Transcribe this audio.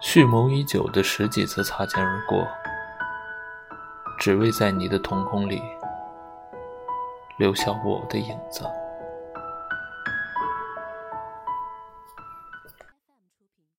蓄谋已久的十几次擦肩而过只为在你的瞳孔里留下我的影子。